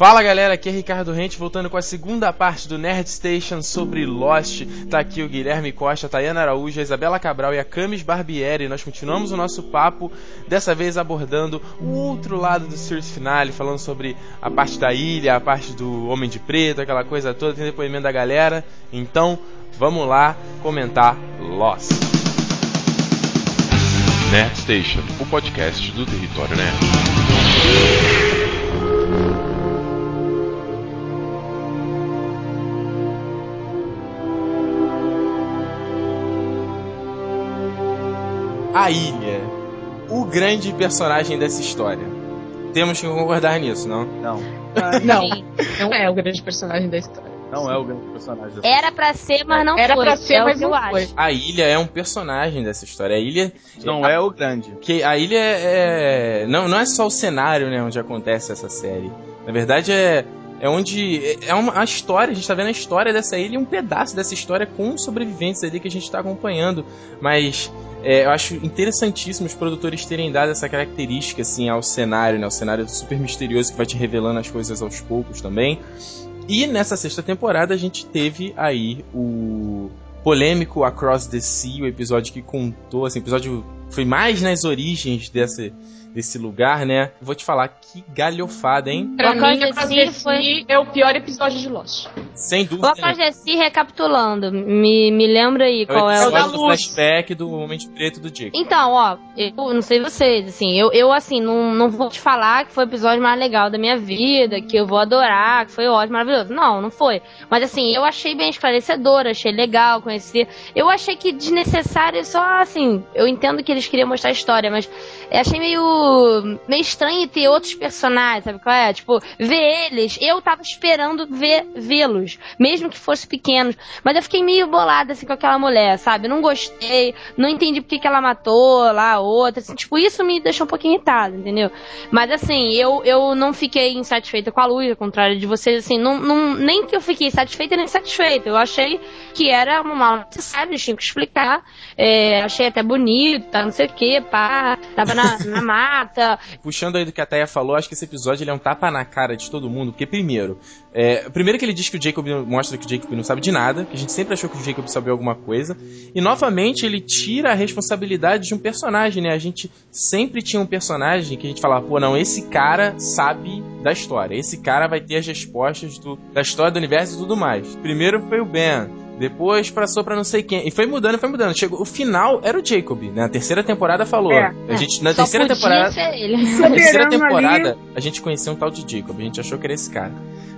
Fala galera, aqui é Ricardo Rente voltando com a segunda parte do Nerd Station sobre Lost. Tá aqui o Guilherme Costa, a Tayana Araújo, a Isabela Cabral e a Camis Barbieri. Nós continuamos o nosso papo, dessa vez abordando o outro lado do Series Finale, falando sobre a parte da ilha, a parte do Homem de Preto, aquela coisa toda, tem depoimento da galera. Então, vamos lá comentar Lost. Nerd Station, o podcast do Território Nerd. A ilha, o grande personagem dessa história. Temos que concordar nisso, não? Não. Não, não é o grande personagem da história. Não é o grande personagem dessa Era pra ser, mas não Era foi. pra ser, é mas não foi. acho. A ilha é um personagem dessa história. A ilha Não é o grande. que a ilha é não, não é só o cenário, né, onde acontece essa série. Na verdade é é onde é uma a história, a gente tá vendo a história dessa ilha e um pedaço dessa história com os sobreviventes ali que a gente tá acompanhando, mas é, eu acho interessantíssimo os produtores terem dado essa característica assim ao cenário, né, o cenário super misterioso que vai te revelando as coisas aos poucos também. E nessa sexta temporada a gente teve aí o polêmico Across the Sea, o episódio que contou, assim, episódio foi mais nas origens desse, desse lugar, né? Vou te falar que galhofada, hein? Pra Across mim, Sea the foi- é o pior episódio de Lost. Sem dúvida. Across the Sea, recapitulando, me, me lembra aí É o qual é o... episódio da do flashback do Homem de Preto do Jake. Então, ó, eu não sei vocês, assim, eu, eu assim, não, não vou te falar que foi o episódio mais legal da minha vida, que eu vou adorar, que foi ótimo, maravilhoso. Não, não foi. Mas assim, eu achei bem esclarecedor, achei legal conhecer. Eu achei que desnecessário só, assim, eu entendo que eles queriam mostrar a história, mas achei meio, meio estranho ter outros personagens, sabe qual é? Tipo, ver eles, eu tava esperando ver, vê-los, mesmo que fossem pequenos. Mas eu fiquei meio bolada, assim, com aquela mulher, sabe? Não gostei, não entendi porque que ela matou lá a outra, assim, tipo, isso me deixou um pouquinho irritada, entendeu? Mas assim, eu, eu não fiquei insatisfeita com a luz, ao contrário de vocês, assim, não, não, nem que eu fiquei satisfeita nem satisfeita. Eu achei que era uma mal necessária, eles que explicar. É, achei até bonita, não sei o que, pá, tava na, na mata. Puxando aí do que a Taya falou, acho que esse episódio ele é um tapa na cara de todo mundo, porque primeiro, é, primeiro que ele diz que o Jacob mostra que o Jacob não sabe de nada, que a gente sempre achou que o Jacob sabia alguma coisa, e novamente ele tira a responsabilidade de um personagem, né? A gente sempre tinha um personagem que a gente falava, pô, não, esse cara sabe da história, esse cara vai ter as respostas do- da história do universo e tudo mais. Primeiro foi o Ben, depois passou pra não sei quem. E foi mudando, foi mudando. Chegou, o final era o Jacob, né? A terceira temporada falou. É, a gente, na Só terceira podia temporada. ser ele. Na terceira temporada, a gente conheceu um tal de Jacob, a gente achou que era esse cara.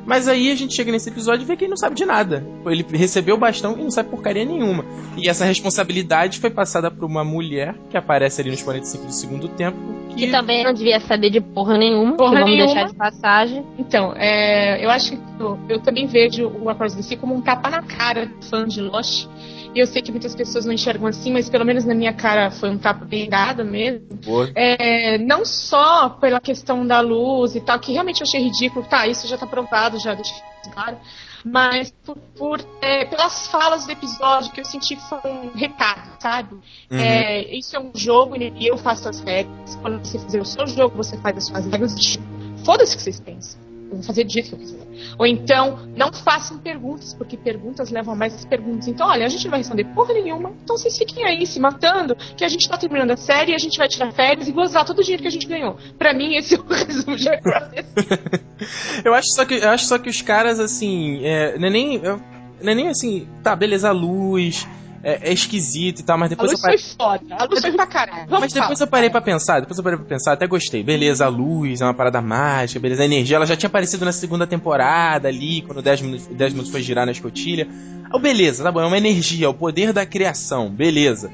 Mas aí a gente chega nesse episódio e vê que ele não sabe de nada. Ele recebeu o bastão e não sabe porcaria nenhuma. E essa responsabilidade foi passada por uma mulher que aparece ali nos 45 do segundo tempo. Que, Que também não devia saber de porra nenhuma, Porra que vamos nenhuma. deixar de passagem. Então, é, eu acho que eu, eu também vejo o Across the Sea como um tapa na cara fã de Lost. E eu sei que muitas pessoas não enxergam assim, mas pelo menos na minha cara foi um tapa bem dado mesmo. É, não só pela questão da luz e tal, que realmente eu achei ridículo, tá, isso já tá provado, já deixei claro, mas por, por, é, pelas falas do episódio que eu senti que foi um recado, sabe? Uhum. É, isso é um jogo e eu faço as regras. Quando você fizer o seu jogo, você faz as suas regras. Foda-se o que vocês pensam. Vou fazer do jeito que eu quiser. Ou então, não façam perguntas, porque perguntas levam a mais perguntas. Então, olha, a gente não vai responder porra nenhuma. Então vocês fiquem aí se matando, que a gente tá terminando a série, a gente vai tirar férias e gozar todo o dinheiro que a gente ganhou. Pra mim, esse é o resumo de eu, acho só que, eu acho só que os caras, assim. É, não, é nem, eu- não é nem assim. Tá, beleza, luz. É, é esquisito e tal, mas A depois luz eu parei. foi foda. A luz foi pra caralho. Vamos Mas depois falar. eu parei pra pensar, depois eu parei pra pensar, até gostei. Beleza, a luz é uma parada mágica, beleza, a energia, ela já tinha aparecido na segunda temporada ali, quando o Desmond, o Desmond foi girar na escotilha. Ah, beleza, tá bom, é uma energia, é o poder da criação, beleza.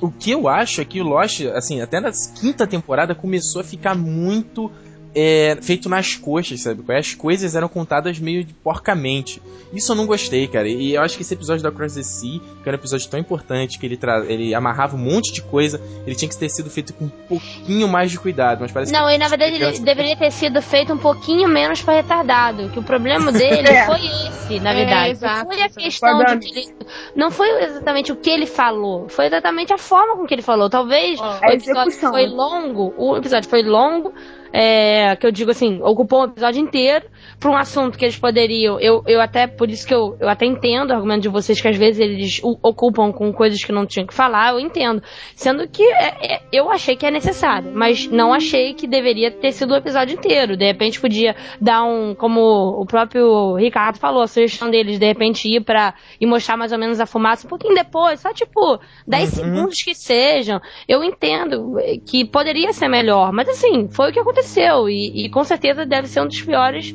O que eu acho é que o Lost, assim, até na quinta temporada começou a ficar muito é, feito nas coxas, sabe? qual é? As coisas eram contadas meio de porcamente. Isso eu não gostei, cara. E eu acho que esse episódio da Cross the Sea, que era um episódio tão importante, que ele, tra... ele amarrava um monte de coisa, ele tinha que ter sido feito com um pouquinho mais de cuidado. Mas parece Não, que... e na verdade ele criança- deveria ter sido feito um pouquinho menos pra retardado. Que o problema dele É. foi esse, na É, verdade. exato, não foi a exato. questão de que ele, Não foi exatamente o que ele falou. Foi exatamente a forma com que ele falou. Talvez Ó, o a episódio execução. foi longo. O episódio foi longo. É, que eu digo assim, ocupou um episódio inteiro para um assunto que eles poderiam. Eu, eu até, por isso que eu, eu até entendo o argumento de vocês que às vezes eles o, ocupam com coisas que não tinham que falar, eu entendo. Sendo que é, é, eu achei que é necessário, mas não achei que deveria ter sido o episódio inteiro. De repente podia dar um, como o próprio Ricardo falou, a sugestão deles, de repente ir para e mostrar mais ou menos a fumaça um pouquinho depois, só tipo 10 uhum. segundos que sejam. Eu entendo que poderia ser melhor, mas assim, foi o que aconteceu e, e com certeza deve ser um dos piores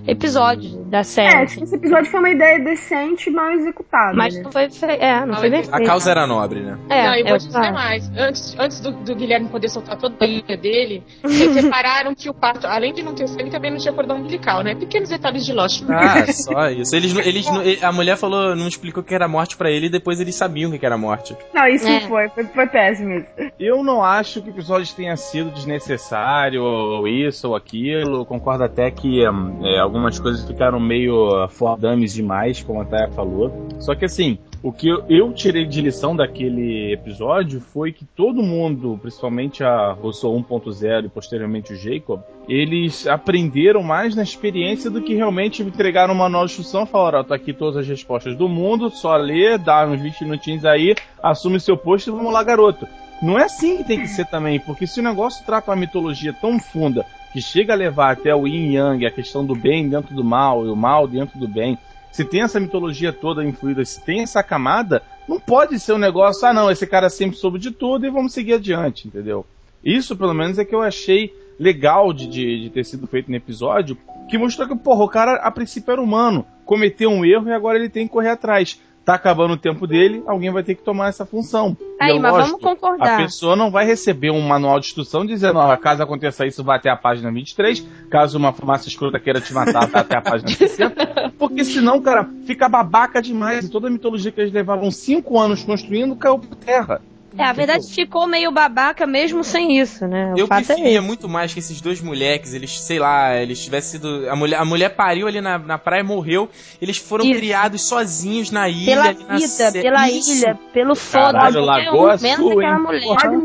episódios da série. É, acho que esse episódio foi uma ideia decente e mal executada. Mas né? não foi, é, não, foi bem A causa era nobre, né? É, não, e vou dizer mais. Antes, antes do, do, Guilherme poder soltar toda a linha dele, eles repararam que o parto, além de não ter sangue, também não tinha cordão umbilical, né? Pequenos detalhes de Lost. Ah, só isso. Eles, eles, a mulher falou, não explicou que era morte para ele e depois eles sabiam que era morte. Não, isso é. foi, foi, foi péssimo isso. Eu não acho que o episódio tenha sido desnecessário, ou isso ou aquilo. Concordo até que hum, é, algumas coisas ficaram meio fordames demais, como a Taya falou. Só que assim, o que eu, tirei de lição daquele episódio foi que todo mundo, principalmente a Rousseau 1.0 e posteriormente o Jacob, eles aprenderam mais na experiência do que realmente entregaram uma nova instrução, falaram, ó, tá aqui todas as respostas do mundo, só lê, dá uns 20 minutinhos aí, assume seu posto e vamos lá, garoto. Não é assim que tem que ser também, porque se o negócio trata uma mitologia tão funda que chega a levar até o yin yang, a questão do bem dentro do mal e o mal dentro do bem, se tem essa mitologia toda influída, se tem essa camada, não pode ser um negócio, ah não, esse cara sempre soube de tudo e vamos seguir adiante, entendeu? Isso, pelo menos, é que eu achei legal de, de, de ter sido feito no episódio, que mostrou que, porra, o cara a princípio era humano, cometeu um erro e agora ele tem que correr atrás tá acabando o tempo dele, alguém vai ter que tomar essa função. Aí, é mas lógico, vamos concordar. A pessoa não vai receber um manual de instrução dizendo, ó, caso aconteça isso, vai até a página 23, caso uma fumaça escrota queira te matar, vai até a página 60, porque senão, cara, fica babaca demais. E toda a mitologia que eles levavam cinco anos construindo caiu por terra. É, a verdade ficou meio babaca mesmo sem isso, né? O eu é preferia é muito mais que esses dois moleques, eles, sei lá, eles tivessem sido. A mulher, a mulher pariu ali na, na praia e morreu. Eles foram isso. criados sozinhos na ilha. Pela vida, pela isso. ilha, pelo foda. Caralho, Lagoa Azul, hein?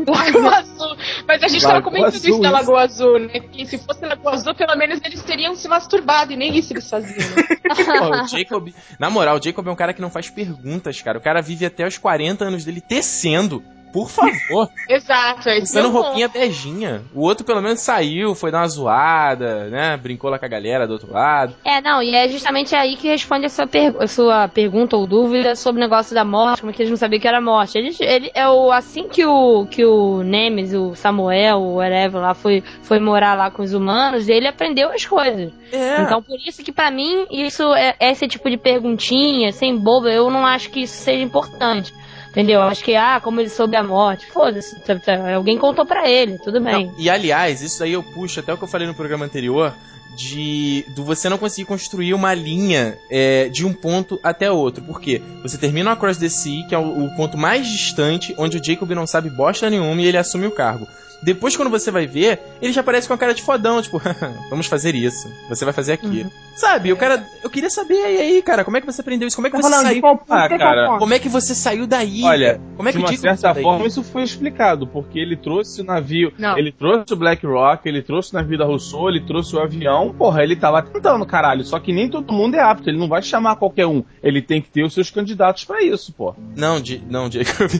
Lagoa Azul. Mas a gente Lagoa tava comentando Azul, isso da Lagoa Azul, né? Que se fosse Lagoa Azul, pelo menos eles teriam se masturbado e nem isso eles faziam. Né? o Jacob, na moral, o Jacob é um cara que não faz perguntas, cara. O cara vive até os 40 anos dele tecendo. Por favor. Exato, é Usando roupinha beijinha. O outro pelo menos saiu, foi dar uma zoada, né? Brincou lá com a galera do outro lado. É, não, e é justamente aí que responde a sua, per a sua pergunta ou dúvida sobre o negócio da morte, como é que eles não sabiam que era morte. Ele, ele é o assim que o que o Nemes, o Samuel, o whatever lá foi foi morar lá com os humanos, ele aprendeu as coisas. É. Então por isso que para mim isso é esse tipo de perguntinha, sem boba, eu não acho que isso seja importante. Entendeu? Acho que, ah, como ele soube a morte. Foda-se, tá, tá, alguém contou para ele, tudo bem. Não, e aliás, isso aí eu puxo até o que eu falei no programa anterior. De, de você não conseguir construir uma linha é, de um ponto até outro. Por quê? Você termina o Across the Sea, que é o, o ponto mais distante, onde o Jacob não sabe bosta nenhuma e ele assume o cargo. Depois, quando você vai ver, ele já aparece com a cara de fodão, tipo, vamos fazer isso. Você vai fazer aqui. Uhum. Sabe, o cara. Eu queria saber, e aí, cara, como é que você aprendeu isso? Como é que você saiu. Ah, cara. Como é que você saiu daí? Olha, como é que de uma certa forma isso foi explicado, porque ele trouxe o navio. Não. Ele trouxe o Black Rock, ele trouxe o navio da Rousseau, ele trouxe o avião. Porra, ele tava tentando, caralho. Só que nem todo mundo é apto, ele não vai chamar qualquer um. Ele tem que ter os seus candidatos para isso, pô. Não, Di não, Jacob.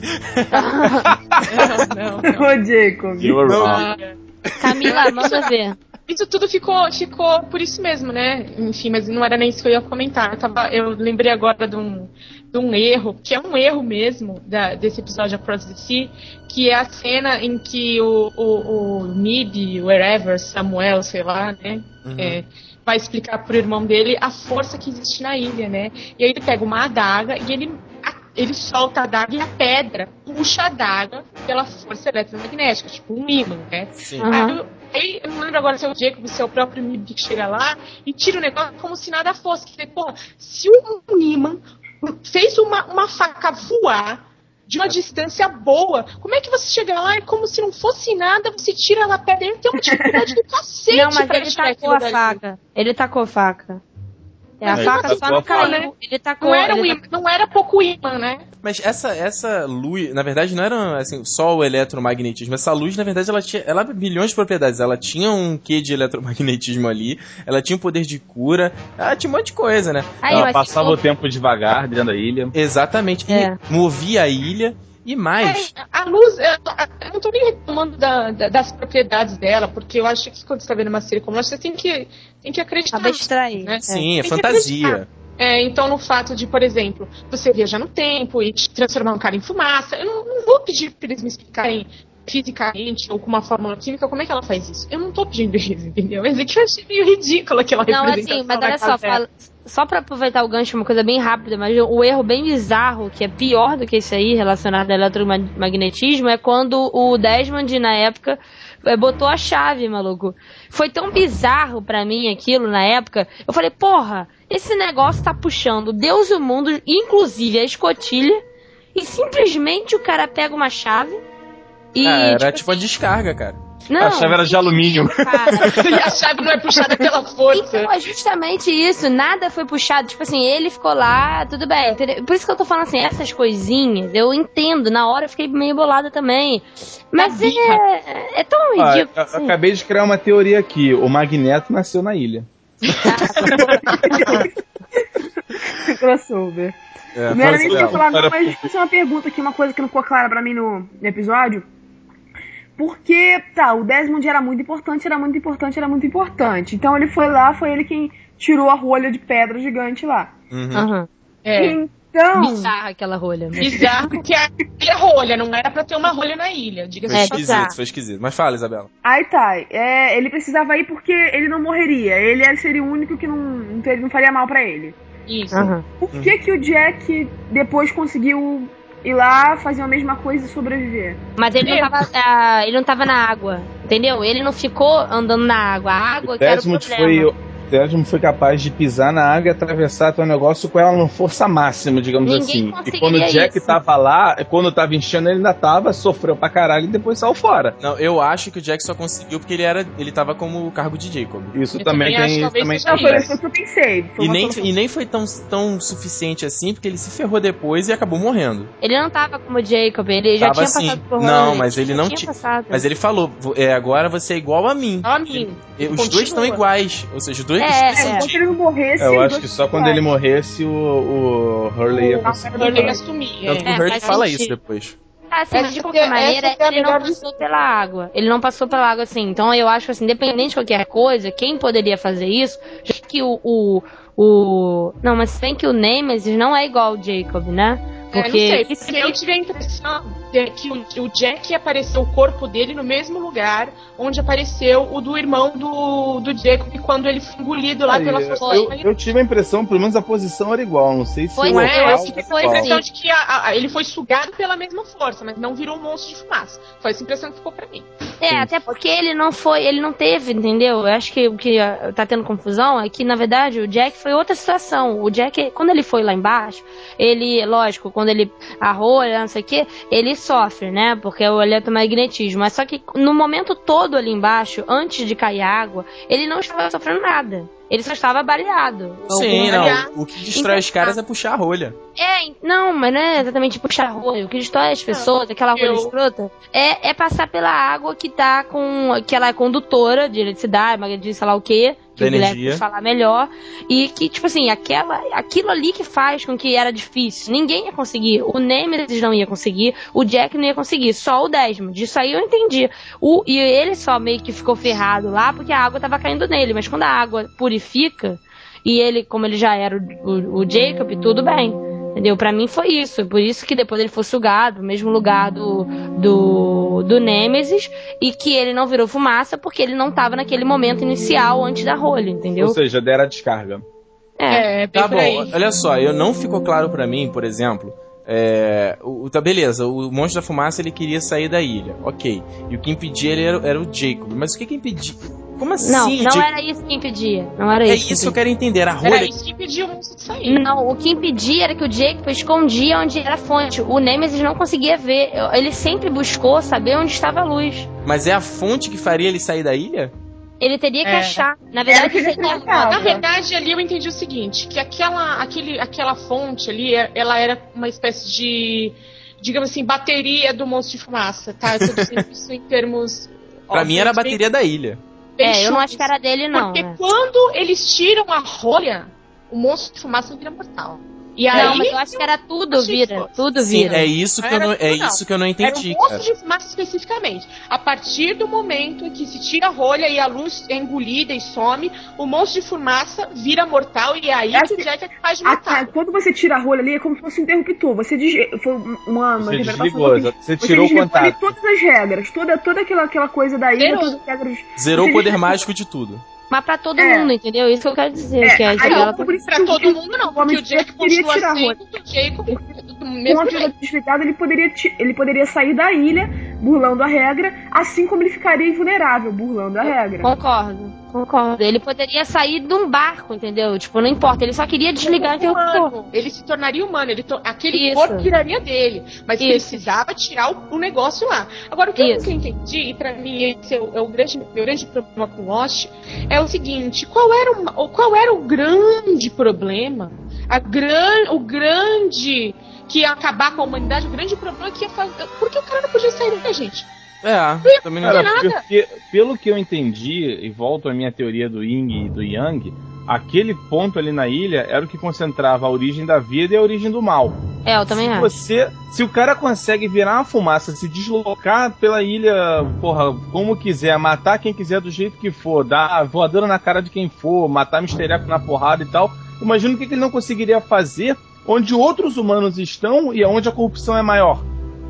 não, não, não. Ô, Jacob. You're wrong. Camila, manda ver. Isso tudo ficou, ficou por isso mesmo, né? Enfim, mas não era nem isso que eu ia comentar. Eu, tava, eu lembrei agora de um, de um erro, que é um erro mesmo da, desse episódio Across the Sea, que é a cena em que o, o, o Mib, wherever, Samuel, sei lá, né? Uhum. É, vai explicar pro irmão dele a força que existe na ilha, né? E aí ele pega uma adaga e ele ele solta a daga e a pedra puxa a daga pela força eletromagnética, tipo um imã, né? Sim. Uhum. Aí, eu não lembro agora se é o Jacob, se é o próprio Mib que chega lá e tira o negócio como se nada fosse. Que, porra, se um imã fez uma, uma faca voar de uma distância boa. Como é que você chega lá e como se não fosse nada, você tira ela pedra? Ele tem uma dificuldade do cacete Não, mas ele tacou a faca. Ele tacou a faca. É, a Aí faca tacou só não caiu. Ele tacou. Não era, um ele imã, não era pouco imã, né? Mas essa, essa luz, na verdade, não era assim, só o eletromagnetismo. Essa luz, na verdade, ela tinha ela milhões de propriedades. Ela tinha um quê de eletromagnetismo ali, ela tinha um poder de cura, ela tinha um monte de coisa, né? Aí, Ela passava o tempo devagar dentro da ilha. Exatamente. É. E movia a ilha. E mais. É, a luz, eu, eu não tô nem reclamando da- da- das propriedades dela, porque eu acho que quando você tá vendo uma série como essa, você tem que, tem que acreditar. abstrair. né? Sim, é Tem que fantasia. É, então, no fato de, por exemplo, você viajar no tempo e transformar um cara em fumaça, eu não, não vou pedir pra eles me explicarem fisicamente ou com uma fórmula química como é que ela faz isso. Eu não tô pedindo isso, entendeu? Mas é que eu achei meio ridícula aquela Não, representação assim, mas olha só, fala- só pra aproveitar o gancho, uma coisa bem rápida, mas o erro bem bizarro, que é pior do que esse aí, relacionado ao eletromagnetismo, é quando o Desmond, na época, eh, botou a chave, maluco. Foi tão bizarro pra mim aquilo na época. Eu falei, porra, esse negócio tá puxando Deus e o mundo, inclusive a escotilha, e simplesmente o cara pega uma chave e. Ah, era tipo, tipo a descarga, cara. não, a chave era de alumínio. cara, E a chave não é puxada pela força. Então, é justamente isso. Nada foi puxado. Tipo assim, ele ficou lá, tudo bem. entendeu? Por isso que eu tô falando assim, essas coisinhas, eu entendo. Na hora eu fiquei meio bolada também. Mas é, é tão Ah, ridículo. eu- assim. eu acabei de criar uma teoria aqui. O Magneto nasceu na ilha. Crossover. É, Não era mas nem pra falar, não, mas deixa eu fazer uma pergunta aqui, uma coisa que não ficou clara pra mim no, no episódio. Porque, tá, o Desmond era muito importante, era muito importante, era muito importante. Então ele foi lá, foi ele quem tirou a rolha de pedra gigante lá. Uhum. Aham. É. Então, Bizarra aquela rolha. né? Bizarro porque era rolha, não era pra ter uma rolha na ilha, diga-se Foi É, esquisito, foi esquisito. Mas fala, Isabela. aí tá, é, ele precisava ir porque ele não morreria. Ele seria o único que não, não, teria- não faria mal pra ele. Isso. Aham. Por que que o Jack depois conseguiu ir lá, fazer a mesma coisa e sobreviver? Mas ele não, tava, ah, ele não tava na água, entendeu? Ele não ficou andando na água. A água O que era o problema. foi, o Desmond foi capaz de pisar na água e atravessar teu negócio com ela no força máxima, digamos Ninguém assim. E quando o Jack isso. tava lá, quando tava enchendo, ele ainda tava, sofreu pra caralho e depois saiu fora. Não, eu acho que o Jack só conseguiu porque ele era. ele tava como o cargo de Jacob. Isso Eu também também acho tem. também Não, foi isso. que eu pensei. E nem, solução. e nem foi tão, tão suficiente assim, porque ele se ferrou depois e acabou morrendo. Ele não tava como o Jacob, ele já Tava tinha assim. passado por Não, mas ele já não tinha ti- passado. Mas ele falou, "Vo- é, agora você é igual a mim. A mim. E Os dois estão iguais. Ou seja, os dois É, precisam é. De- ele morresse. É, eu acho que só quando ele morresse o, o Hurley ia O conseguir. Hurley ia assumir. Tanto que é. o Hurley fala sentido. isso depois. Ah, sim, mas de qualquer é- maneira, é ele não passou pela água. Ele não passou pela água assim. Então eu acho que, assim, independente de qualquer coisa, quem poderia fazer isso, já que o. o, o... Não, mas bem que o Nemesis não é igual ao Jacob, né? É, não Porque. sei, porque eu tive a impressão de que o, o Jack apareceu o corpo dele no mesmo lugar onde apareceu o do irmão do, do Jacob quando ele foi engolido lá Aí, pela eu, força. eu, eu tive a impressão, pelo menos a posição era igual. Não sei se Pois o é, eu foi tive a impressão de que a- a- ele foi sugado pela mesma força, mas não virou um monstro de fumaça. Foi essa impressão que ficou pra mim. É, Sim. até porque ele não foi, ele não teve, entendeu? Eu acho que o que ah, tá tendo confusão é que, na verdade, o Jack foi outra situação. O Jack, quando ele foi lá embaixo, ele, lógico, quando ele arrola, não sei o que, ele sofre, né? Porque é o eletromagnetismo. Mas só que no momento todo ali embaixo, antes de cair a água, ele não estava sofrendo nada. Ele só estava baleado. Sim, não. O que destrói Então, os caras é puxar a rolha. é, não, mas não é exatamente puxar rolho. O que destrói as pessoas, aquela rolha eu- escrota, é, é passar pela água que tá com. que ela é condutora de eletricidade, magnetismo, sei lá o quê. Que Da o Guilherme energia. falar melhor. E que, tipo assim, aquela, aquilo ali que faz com que era difícil. Ninguém ia conseguir. O Nemesis não ia conseguir. O Jack não ia conseguir. Só o Desmond. Isso aí eu entendi. O, e ele só meio que ficou ferrado lá porque a água tava caindo nele. Mas quando a água purifica, e ele, como ele já era o, o, o Jacob, tudo bem. Entendeu? Pra mim foi isso. Por isso que depois ele foi sugado no mesmo lugar do, do, do Nemesis e que ele não virou fumaça porque ele não tava naquele momento inicial antes da rolha, entendeu? Ou seja, deram a descarga. É. É, bem Tá por bom, aí. olha só, eu não ficou claro pra mim, por exemplo. É, o, tá beleza, o monstro da fumaça ele queria sair da ilha, ok. E o que impedia ele era, era o Jacob. Mas o que que impedia? Como assim? Não, não Jacob? era isso que impedia. Não era É isso. isso que eu quero entender. A Era rolha. isso que impediu o monstro de sair. Não, o que impedia era que o Jacob escondia onde era a fonte. O Nemesis não conseguia ver. Ele sempre buscou saber onde estava a luz. Mas é a fonte que faria ele sair da ilha? Ele teria que É. achar. Na verdade, que ele seria ia pra Na verdade, ali eu entendi o seguinte, que aquela, aquele, aquela fonte ali, é- ela era uma espécie de, digamos assim, bateria do monstro de fumaça, tá? Eu tô dizendo isso em termos... Pra mim era a bateria da ilha. bem É, eu não acho que era dele, não. Porque né? quando eles tiram a rolha, o monstro de fumaça vira mortal. E Não, aí, mas eu acho que era tudo vira. Tudo Sim, vira. é isso que eu não, é não. isso que eu não era um entendi, monstro cara. de fumaça especificamente. A partir do momento em que se tira a rolha e a luz é engolida e some, o monstro de fumaça vira mortal e é aí É que o Jack é capaz de matar. a- quando você tira a rolha ali, é como se fosse um interruptor. Você des- foi uma, uma Você desligou, que você tirou o desligou ali contato. todas as regras, toda, toda aquela, aquela coisa da ilha, Zerou. todas as regras. Zerou o Você poder desligou. mágico de tudo. Mas pra todo É. mundo, entendeu? Isso que eu quero dizer. É, que a aí Isabela eu- tá- Pra todo o- mundo não, porque o queria continua sendo o Jacob do Com mesmo a desligada, ele poderia, ti- ele poderia sair da ilha, burlando a regra, assim como ele ficaria invulnerável, burlando a regra. Concordo, concordo. Ele poderia sair de um barco, entendeu? Tipo, não importa. Ele só queria desligar e interruptor. Ele se tornaria humano, ele to- aquele Isso. corpo viraria dele, mas Isso. precisava tirar o, o negócio lá. Agora, o que eu Isso. nunca entendi, e pra mim esse é o, é o grande, meu grande problema com Lost, é o seguinte: qual era o, qual era o grande problema? A gran, o grande que ia acabar com a humanidade, o grande problema que ia fazer. Por que o cara não podia sair da gente? É, também não Cara, porque, pelo que eu entendi, e volto à minha teoria do Ying e do Yang, aquele ponto ali na ilha era o que concentrava a origem da vida e a origem do mal. É, eu também se acho. você, se o cara consegue virar uma fumaça, se deslocar pela ilha, porra, como quiser, matar quem quiser do jeito que for, dar voadora na cara de quem for, matar misteriaco na porrada e tal, imagina o que, que ele não conseguiria fazer onde outros humanos estão e onde a corrupção é maior.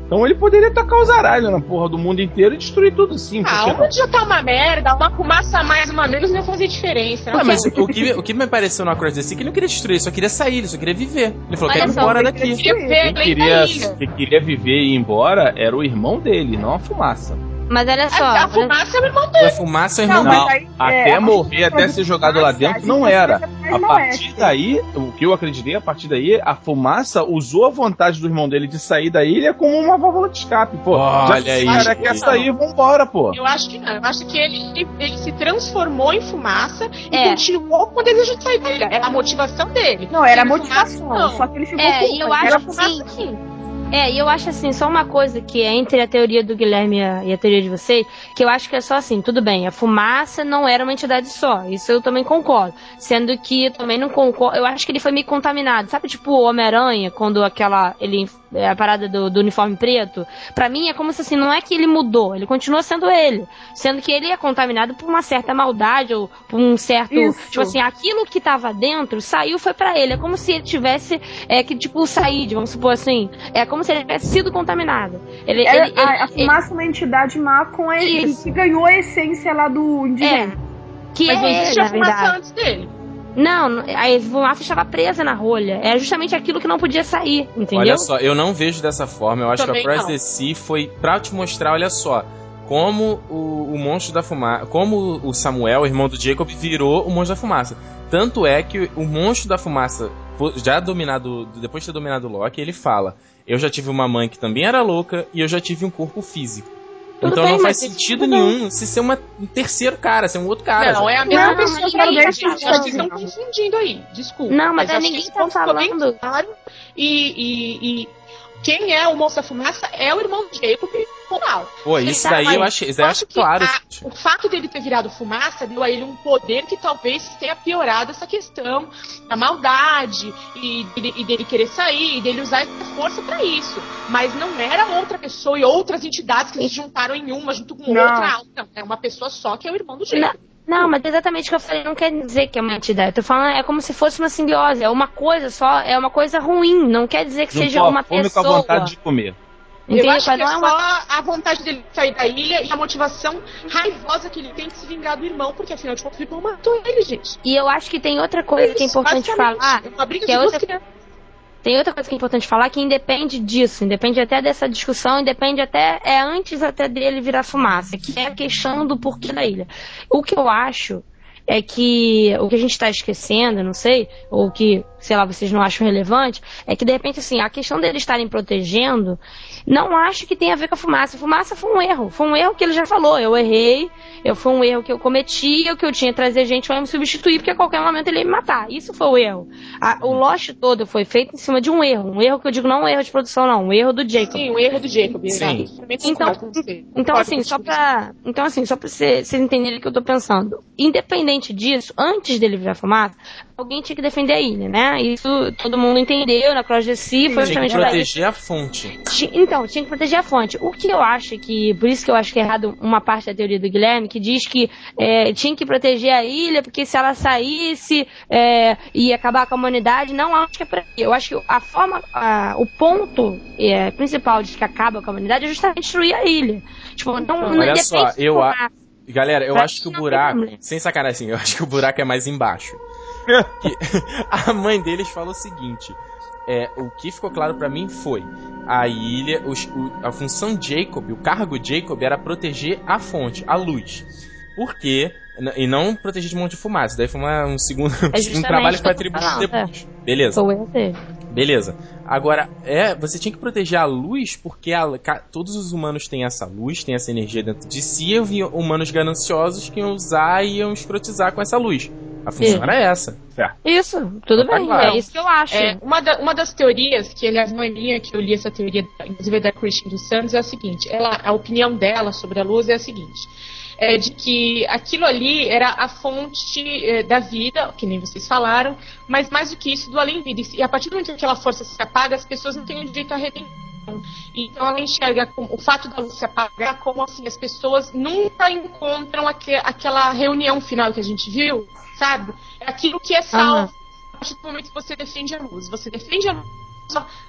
Então ele poderia tacar os aralhos na porra do mundo inteiro e destruir tudo sim. Ah, que não? onde já tá uma merda, uma fumaça a mais, uma menos, não ia fazer diferença. Ah, mas o que, o que me pareceu no Across the Sea é que ele não queria destruir, ele só queria sair, ele só queria viver. Ele falou, Olha quero ir embora daqui. queria Quem queria, quem queria viver e ir embora era o irmão dele, não a fumaça. Mas olha só. A, a fumaça é o irmão A fumaça é o Não, irmão dele. aí, Até é, morrer, até ser jogado lá fumaça, dentro, não era. A partir daí, o que eu acreditei, a partir daí, a fumaça usou a vontade do irmão dele de sair da ilha como uma válvula de escape. Pô, já Olha que aí. cara quer sair, vambora, pô. Eu acho que não. Eu acho que ele, ele se transformou em fumaça e É. continuou com o desejo de sair da ilha. Era a motivação dele. Não, era a motivação, fumaça, não. só que ele ficou É, com e eu acho era que fumaça sim. Sim. É, e eu acho assim, só uma coisa que é entre a teoria do Guilherme e a, teoria de vocês, que eu acho que é só assim, tudo bem, a fumaça não era uma entidade só, isso eu também concordo. Sendo que eu também não concordo, eu acho que ele foi meio contaminado. Sabe, tipo, o Homem-Aranha, quando aquela, ele, a parada do, do uniforme preto? Pra mim é como se assim, não é que ele mudou, ele continua sendo ele. Sendo que ele é contaminado por uma certa maldade, ou por um certo, Isso. tipo assim, aquilo que tava dentro saiu foi pra ele. É como se ele tivesse, é, que tipo, saído, vamos supor assim. É como se ele tivesse sido contaminado. Ele, Era- ele, a, a ele- fumaça é uma entidade má com a, Isso. que ganhou a essência lá do é, indigente. que Mas é ele, fumaça verdade. antes dele. Não, a fumaça estava presa na rolha. Era justamente aquilo que não podia sair, entendeu? Olha só, eu não vejo dessa forma. Eu acho Também que a não. the Sea foi pra te mostrar, olha só, como o, o monstro da fumaça. Como o Samuel, irmão do Jacob, virou o monstro da fumaça. Tanto é que o monstro da fumaça, já dominado. Depois de ter dominado o Loki, ele fala: Eu já tive uma mãe que também era louca e eu já tive um corpo físico. Tudo então bem, não faz mas isso sentido tudo bem. nenhum se ser uma, um terceiro cara, ser um outro cara. não, sabe? é a mesma Não, pessoa mas que aí, ninguém gente. Acho que vocês estão confundindo aí. Desculpa. Não, mas é acho que ninguém tá falando. Claro, e, e, e quem é o da fumaça é o irmão do Jacob Ronaldo. Pô, isso daí eu acho, isso daí acho que claro. a- o fato dele ter virado fumaça deu a ele um poder que talvez tenha piorado essa questão da maldade e dele, e dele querer sair e dele usar essa força pra isso. Mas não era outra pessoa e outras entidades que se juntaram em uma junto com Não. outra. Não, é uma pessoa só que é o irmão do Jacob. Não, mas exatamente o que eu falei não quer dizer que é uma entidade. Eu tô falando, é como se fosse uma simbiose. É uma coisa só, é uma coisa ruim. Não quer dizer que seja uma fome pessoa. com a vontade de comer. Entendeu? Eu acho que é Não é uma- só a vontade dele sair da ilha e a motivação raivosa que ele tem de se vingar do irmão, porque afinal de contas o irmão matou ele, gente. E eu acho que tem outra coisa que é Isso, importante basicamente. falar. É uma briga que de é duas outra- crianças. Tem outra coisa que é importante falar que independe disso, independe até dessa discussão, independe até é antes até dele virar fumaça, que é a questão do porquê da ilha. O que eu acho é que o que a gente está esquecendo, não sei, ou que sei lá, vocês não acham relevante, é que de repente, assim, a questão deles estarem protegendo, não acho que tenha a ver com a fumaça. A fumaça foi um erro. Foi um erro que ele já falou. Eu errei, eu foi um erro que eu cometi, o que eu tinha que trazer gente para me substituir, porque a qualquer momento ele ia me matar. Isso foi o erro. A, o Lost todo foi feito em cima de um erro. Um erro que eu digo não um erro de produção, não, um erro do Jacob. Sim, um erro do Jacob, Sim. Então, então assim, só pra, então assim, só pra vocês entenderem o que eu tô pensando. Independente disso, antes dele virar fumaça, alguém tinha que defender a ilha, né? Isso todo mundo entendeu na Cross DC, foi Tinha que proteger a fonte. Então, tinha que proteger a fonte. O que eu acho que, por isso que eu acho que é errado uma parte da teoria do Guilherme, que diz que é, tinha que proteger a ilha, porque se ela saísse é, ia acabar com a humanidade, não acho que é por aí. Eu acho que a forma, a- o ponto é, principal de que acaba com a humanidade é justamente destruir a ilha. Tipo, não, não Olha só, eu a- fumaça. Galera, eu Pra acho que o buraco. Sem sacanagem assim, eu acho que o buraco é mais embaixo. Que a mãe deles falou o seguinte: é, o que ficou claro pra mim foi a ilha, os- o- a função Jacob, o cargo Jacob era proteger a fonte, a luz. Por quê? N- E não proteger de um monte de fumaça. Daí foi uma- um segundo um justamente trabalho atribuído falando, depois. Beleza. Beleza. Agora, é, você tinha que proteger a luz porque a- todos os humanos têm essa luz, têm essa energia dentro de si, e havia humanos gananciosos que iam usar e iam escrotizar com essa luz. A função Sim. era essa. Isso, tudo Tá bem, claro. é isso que eu acho. É, uma, da- uma das teorias, que aliás não é minha, que eu li essa teoria, inclusive da Christian dos Santos, é a seguinte: ela, a opinião dela sobre a luz é a seguinte. É de que aquilo ali era a fonte eh, da vida, que nem vocês falaram, mas mais do que isso, do além-vida. E a partir do momento que aquela força se apaga, as pessoas não têm o direito à redenção. Então ela enxerga o fato da luz se apagar como assim, as pessoas nunca encontram aque- aquela reunião final que a gente viu, sabe? É aquilo que é salvo a partir do momento que você defende a luz. Você defende a luz,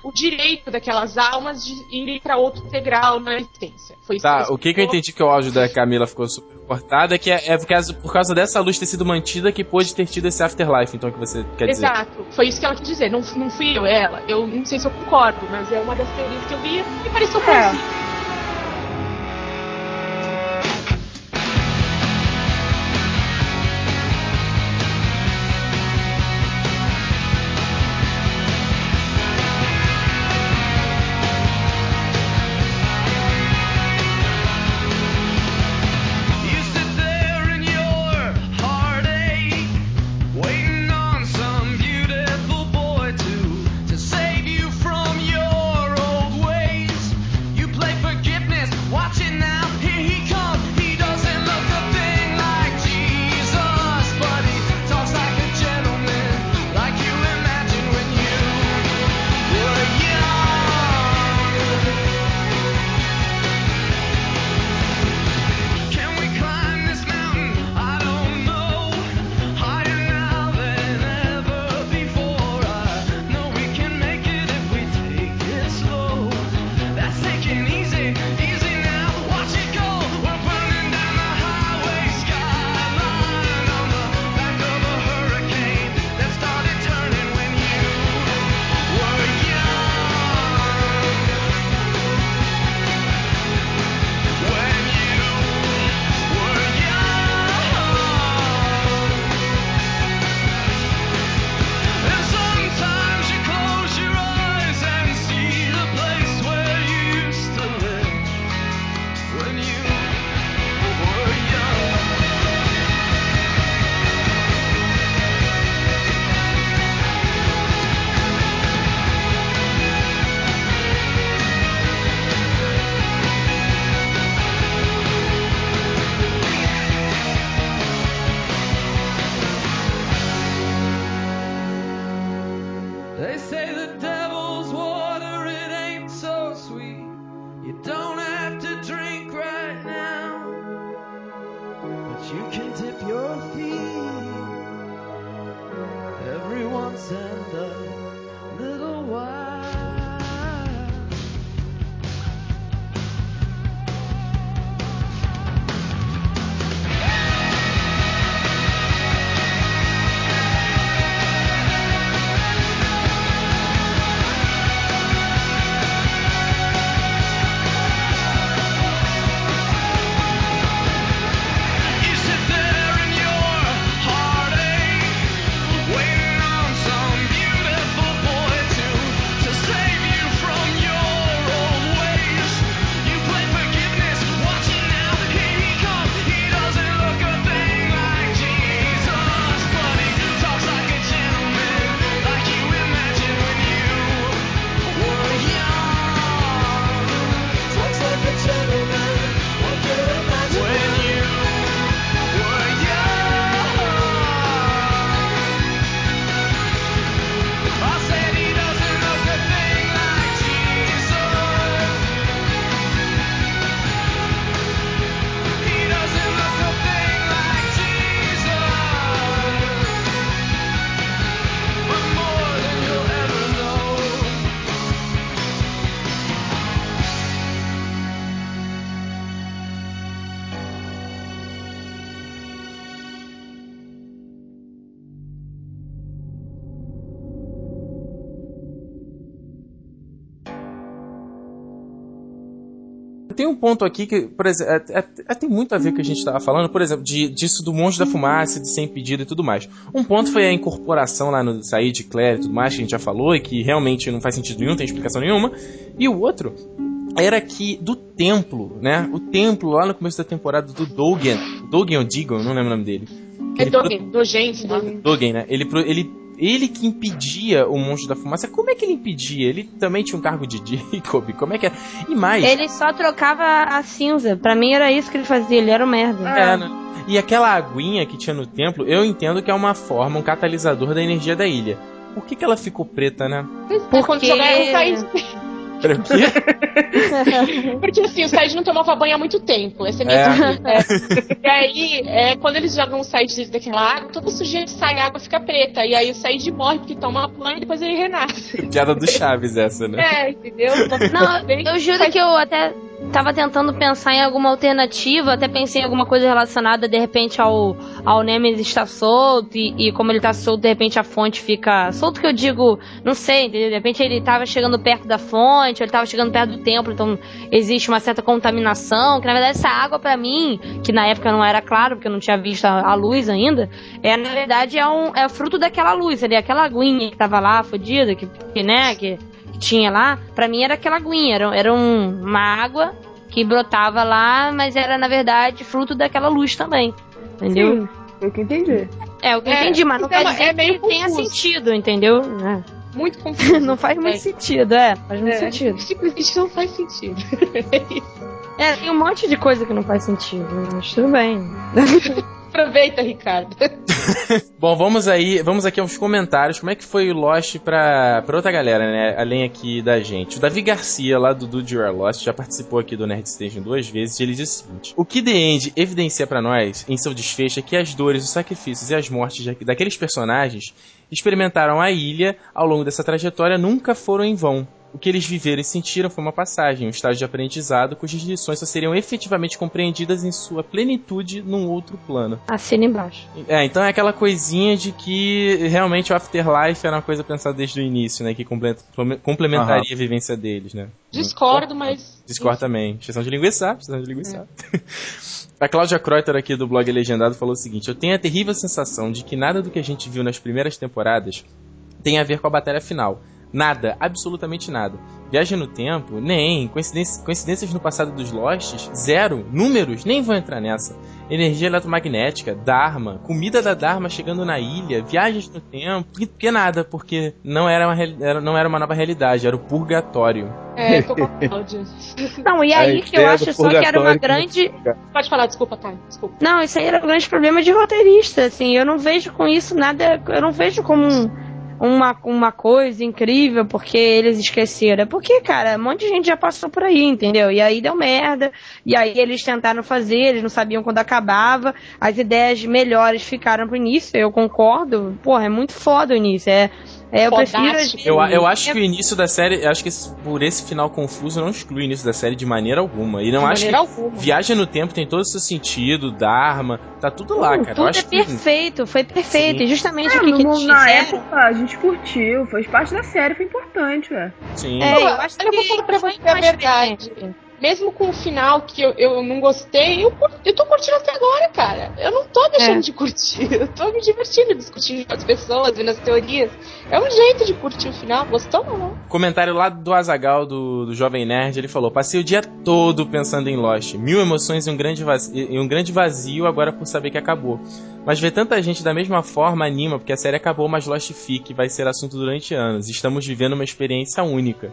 o direito daquelas almas de irem para outro degrau na existência. Foi isso Tá, o que, que eu entendi que o áudio da Camila ficou super cortado é que é, é por, causa, por causa dessa luz ter sido mantida que pôde ter tido esse afterlife, então, que você quer dizer. Exato, foi isso que ela quis dizer. Não, não fui eu, é ela. Eu não sei se eu concordo, mas é uma das teorias que eu vi e pareceu É. plausível. Ponto aqui que, por exemplo, é- é- é- tem muito a ver com o que a gente estava falando, por exemplo, de, disso do monstro da fumaça, de ser impedido e tudo mais. Um ponto foi a incorporação lá no sair de Claire e tudo mais, que a gente já falou, e que realmente não faz sentido nenhum, não tem explicação nenhuma. E o outro era que do templo, né? O templo lá no começo da temporada do Dogen, Dogen ou Digon, não lembro o nome dele. É Dogen, Dogen, sei lá. Dogen, né? Ele, pro- ele, ele que impedia o monstro da fumaça. Como é que ele impedia? Ele também tinha um cargo de Jacob. Como é que é? E mais. Ele só trocava a cinza. Pra mim era isso que ele fazia, ele era um merda. É, né? E aquela aguinha que tinha no templo, eu entendo que é uma forma, um catalisador da energia da ilha. Por que, que ela ficou preta, né? Porque... Quando jogaram Pra quê? Porque assim, o Said não tomava banho há muito tempo. Essa é a minha É. É. E aí, é, quando eles jogam o Said daquela água, toda sujeira sai, a água fica preta. E aí o Said morre porque toma banho e depois ele renasce. Piada do Chaves essa, né? É, entendeu? Não, eu juro que eu até tava tentando pensar em alguma alternativa, até pensei em alguma coisa relacionada de repente ao, ao Nemesis estar solto e, e como ele tá solto, de repente a fonte fica. Solto que eu digo, não sei, entendeu? De repente ele tava chegando perto da fonte, ou ele tava chegando perto do templo, então existe uma certa contaminação, que na verdade essa água pra mim, que na época não era claro, porque eu não tinha visto a, a luz ainda, é na verdade é, um, é fruto daquela luz ali, aquela aguinha que tava lá, fodida, que né, que tinha lá, pra mim era aquela aguinha, era, era um- uma água que brotava lá, mas era na verdade fruto daquela luz também. Entendeu? Sim, o que eu entendi. É, o que eu É, entendi, mas não então quer é dizer meio que tenha sentido, entendeu? É. Muito confuso. Não faz muito É. sentido, é, faz muito É, sentido. Simplesmente não faz sentido. É, tem um monte de coisa que não faz sentido, mas tudo bem. Aproveita, Ricardo. Bom, vamos aí, vamos aqui aos comentários. Como é que foi o Lost pra, pra outra galera, né? Além aqui da gente. O Davi Garcia, lá do Do You Are Lost, já participou aqui do Nerd Station duas vezes e ele diz o seguinte: O que The End evidencia pra nós, em seu desfecho, é que as dores, os sacrifícios e as mortes daqueles personagens experimentaram a ilha ao longo dessa trajetória nunca foram em vão. O que eles viveram e sentiram foi uma passagem, um estágio de aprendizado cujas lições só seriam efetivamente compreendidas em sua plenitude num outro plano. Assina embaixo. É, então é aquela coisinha de que realmente o Afterlife era uma coisa pensada desde o início, né? Que comple- complementaria a vivência deles, né? Discordo, mas. Discord também. Exceção de linguiça, exceção de linguiça. A Cláudia Kreuter aqui do blog Legendado falou o seguinte: Eu tenho a terrível sensação de que nada do que a gente viu nas primeiras temporadas tem a ver com a batalha final. Nada, absolutamente nada. Viagem no tempo, nem. Coincidências, coincidências no passado dos Losts, zero. Números, nem vou entrar nessa. Energia eletromagnética, Dharma, comida da Dharma chegando na ilha, viagens no tempo, que, que nada, porque não era, uma, era- não era uma nova realidade, era o purgatório. É, tô com. Não, e A aí que eu acho só que era uma grande. Pode falar, desculpa, Thay. Desculpa. Não, isso aí era um grande problema de roteirista, assim, eu não vejo com isso nada, eu não vejo como um- uma, uma coisa incrível porque eles esqueceram. É porque, cara, um monte de gente já passou por aí, entendeu? E aí deu merda, e aí eles tentaram fazer, eles não sabiam quando acabava, as ideias melhores ficaram pro início, eu concordo, porra, é muito foda o início, é, é eu prefiro... Fodástico. Eu, eu acho é- que o início da série, eu acho que esse- por esse final confuso não exclui o início da série de maneira alguma. E não De acho que alguma. Viagem no Tempo tem todo o seu sentido, Dharma, tá tudo lá, cara. Eu Tudo acho é que perfeito, foi perfeito. Sim. E justamente É, o que, que no- eles na fizeram. época a gente curtiu, fez parte da série, foi importante, velho. sim. É, eu acho eu vou que falar pra foi você a mais verdade. Mesmo com o final que eu, eu não gostei, eu, eu tô curtindo até agora, cara. Eu não tô deixando É. de curtir. Eu tô me divertindo discutindo com as pessoas, vendo as teorias. É um jeito de curtir o final. Gostou ou não? Comentário lá do Azagal do, do Jovem Nerd, ele falou: Passei o dia todo pensando em Lost. Mil emoções e um, grande vazio, e um grande vazio agora por saber que acabou. Mas ver tanta gente da mesma forma anima, porque a série acabou, mas Lost fique vai ser assunto durante anos. Estamos vivendo uma experiência única.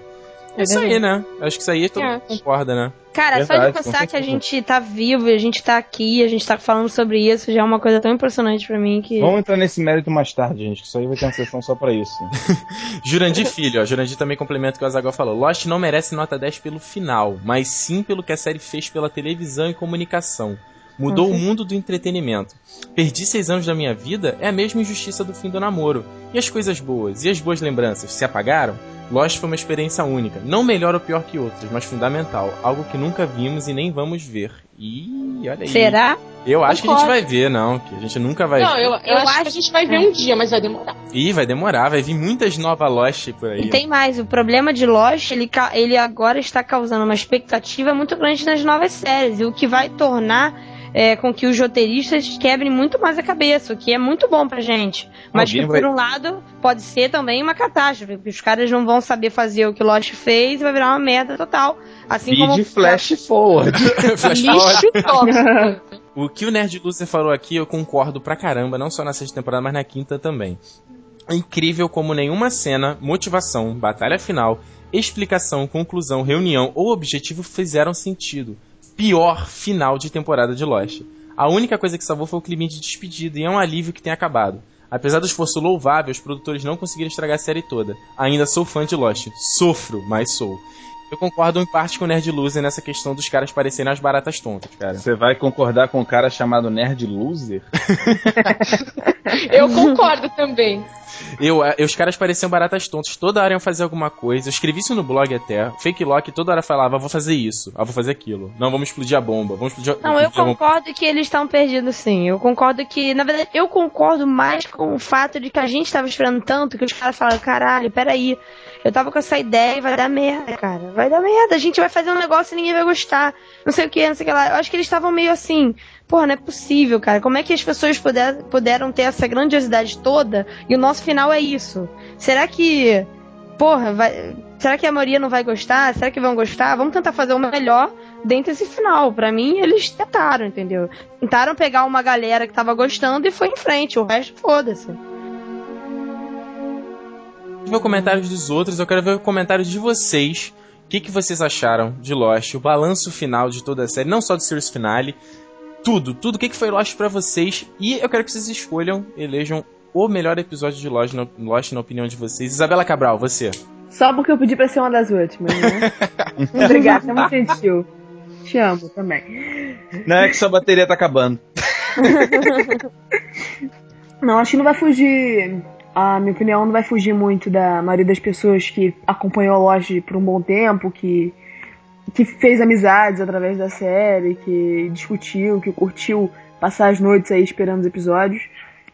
É isso aí, né? Acho que isso aí todo É. mundo concorda, né? Cara, só Verdade, de com pensar que a gente tá vivo, a gente tá aqui, a gente tá falando sobre isso, já é uma coisa tão impressionante pra mim que. Vamos entrar nesse mérito mais tarde, gente, que isso aí vai ter uma sessão só pra isso. Jurandir Filho, ó. Jurandir também complementa o que o Azagal falou. Lost não merece nota 10 pelo final, mas sim pelo que a série fez pela televisão e comunicação. Mudou o mundo do entretenimento. Perdi seis anos da minha vida é a mesma injustiça do fim do namoro. E as coisas boas? E as boas lembranças? Se apagaram? Lost foi uma experiência única. Não melhor ou pior que outras, mas fundamental. Algo que nunca vimos e nem vamos ver. E olha aí. Será? Eu acho que a gente Concordo. vai ver, não. Que a gente nunca vai Não, ver. eu, eu, Eu acho, que acho- a gente vai ver um dia, mas vai demorar. Ih, vai demorar, vai vir muitas novas Lost por aí. E tem mais, o problema de Lost, ele, ele agora está causando uma expectativa muito grande nas novas séries, e o que vai tornar é, com que os roteiristas quebrem muito mais a cabeça, o que é muito bom pra gente. Mas Alguém que, vai- por um lado, pode ser também uma catástrofe, porque os caras não vão saber fazer o que Lost fez e vai virar uma merda total. Assim Vídeo como flash forward. Flash forward. O que o Nerd Loser falou aqui, eu concordo pra caramba, não só na sexta temporada, mas na quinta também. É incrível como nenhuma cena, motivação, batalha final, explicação, conclusão, reunião ou objetivo fizeram sentido. Pior final de temporada de Lost. A única coisa que salvou foi o clima de despedida e é um alívio que tem acabado. Apesar do esforço louvável, os produtores não conseguiram estragar a série toda. Ainda sou fã de Lost. Sofro, mas sou. Eu concordo em parte com o Nerd Loser nessa questão dos caras parecerem as baratas tontas, cara. Você vai concordar com um cara chamado Nerd Loser? Eu concordo também. Eu, eh, os caras pareciam baratas tontas, toda hora iam fazer alguma coisa. Eu escrevi isso no blog até. Fake Lock toda hora falava, vou fazer isso, ah, vou fazer aquilo. Não, vamos explodir a bomba, vamos explodir a Não, eu concordo que eles estão perdidos sim. Eu concordo que, na verdade, eu concordo mais com o fato de que a gente tava esperando tanto que os caras falaram, caralho, peraí. Eu tava com essa ideia e vai dar merda, cara. Vai dar merda. A gente vai fazer um negócio e ninguém vai gostar. Não sei o que, não sei o que lá. Eu acho que eles estavam meio assim. Porra, não é possível, cara. Como é que as pessoas puder, puderam ter essa grandiosidade toda e o nosso final é isso? Será que. Porra, vai. Será que a maioria não vai gostar? Será que vão gostar? Vamos tentar fazer o melhor dentro desse final. Pra mim, eles tentaram, entendeu? Tentaram pegar uma galera que tava gostando e foi em frente. O resto, foda-se. Ver os comentários dos outros, eu quero ver o comentário de vocês. O que, que vocês acharam de Lost, o balanço final de toda a série, não só do Series Finale, tudo, tudo. O que, que foi Lost pra vocês? E eu quero que vocês escolham, elejam o melhor episódio de Lost na, Lost, na opinião de vocês. Isabela Cabral, você. Só porque eu pedi pra ser uma das últimas, né? Obrigada, é muito gentil. Te amo também. Não é que sua bateria tá acabando. Não, acho que não vai fugir. A minha opinião não vai fugir muito da maioria das pessoas que acompanhou a Lost por um bom tempo, que, que fez amizades através da série, que discutiu, que curtiu passar as noites aí esperando os episódios.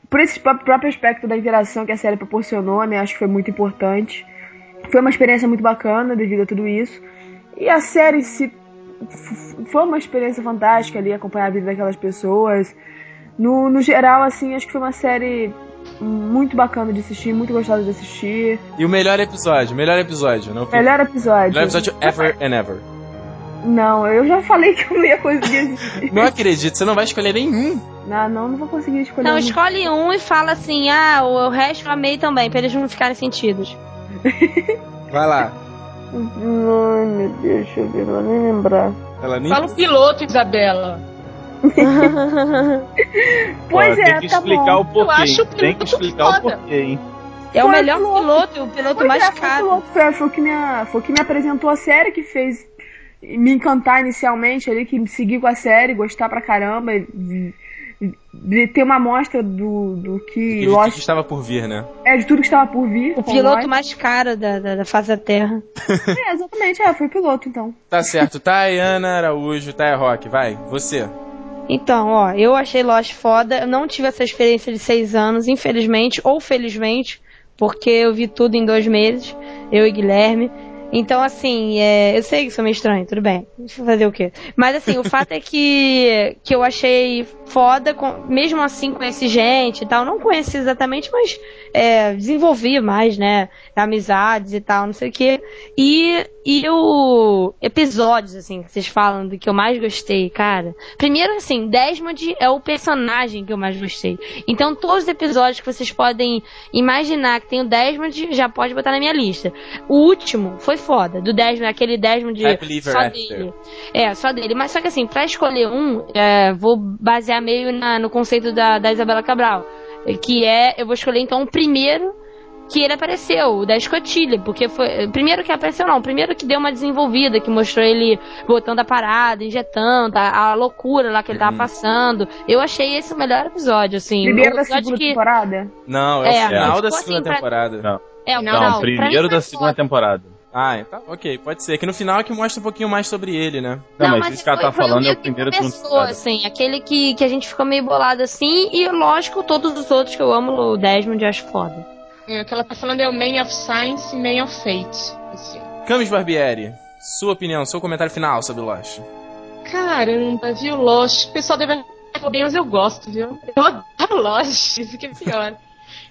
Por esse pró- próprio aspecto da interação que a série proporcionou, né? Acho que foi muito importante. Foi uma experiência muito bacana devido a tudo isso. E a série se foi uma experiência fantástica ali, acompanhar a vida daquelas pessoas. No, no geral, assim, acho que foi uma série muito bacana de assistir, muito gostosa de assistir. E o melhor episódio, melhor episódio, não Melhor episódio. Melhor episódio ever and ever. Não, eu já falei que eu não ia conseguir assistir. Não acredito, você não vai escolher nenhum. não, não, não vou conseguir escolher. Não, um. escolhe um e fala assim, ah, o, o resto eu amei também, pra eles não ficarem sentidos. Vai lá. Ai, meu Deus, deixa eu ver, não vou nem lembrar. Ela nem Fala o piloto, Isabela. Pois Ó, é, tem que tá explicar bom. o porquê. Eu acho o Tem que explicar o foda. porquê, hein? É o Foi melhor piloto. piloto, o piloto Pois mais é, foi, o caro. piloto, foi, foi o que me, foi o que me apresentou a série, que fez me encantar inicialmente ali, que me seguir com a série, gostar pra caramba, de, de ter uma amostra do, do que de tudo Lost que estava por vir, né? é de tudo que estava por vir. O piloto Lost. mais caro da, da, da face da Terra. É, exatamente, é, foi o piloto então. Tá certo, Tayana Araújo, Taya Rock, vai, você. Então, ó, eu achei Lost foda. Eu não tive essa experiência de seis anos, infelizmente, ou felizmente, porque eu vi tudo em dois meses, eu e Guilherme. Então, assim, é, eu sei que isso é meio estranho, tudo bem. Deixa eu fazer o quê? Mas, assim, o fato é que, que eu achei foda, com- mesmo assim conheci gente e tal. Não conheci exatamente, mas é, desenvolvi mais, né? Amizades e tal, não sei o quê. E, e o episódios, assim, que vocês falam do que eu mais gostei, cara. Primeiro, assim, Desmond é o personagem que eu mais gostei. Então, todos os episódios que vocês podem imaginar que tem o Desmond, já pode botar na minha lista. O último foi foda, do Desmond, aquele Desmond Happily Ever só After. dele. É, só dele. Mas só que assim, pra escolher um, é, vou basear meio na- no conceito da, da Isabela Cabral. Que é, eu vou escolher então o primeiro que ele apareceu, o da escotilha, porque foi. Primeiro que apareceu, não, o primeiro que deu uma desenvolvida, que mostrou ele botando a parada, injetando, a, a loucura lá que ele tava Uhum. passando. Eu achei esse o melhor episódio, assim. Primeiro da segunda que- temporada. Não, é, É, o final tipo da assim, segunda pra- temporada. Não. É, o Não, final. Não, Pra mim primeiro da segunda foda. temporada. Ah, então, ok, pode ser. Que no final é que mostra um pouquinho mais sobre ele, né? Não, mas, isso que ela tá foi falando é o que primeiro começou, temporada. assim, aquele que, que a gente ficou meio bolado assim, e lógico, todos os outros que eu amo, o Desmond eu acho foda. É, O que ela tá falando é o Man of Science e Man of Fate. Assim. Camis Barbieri, sua opinião, seu comentário final sobre Lost. Caramba, viu, Lost? O pessoal deve achar bem, mas eu gosto, viu? Eu adoro Lost, isso que é pior.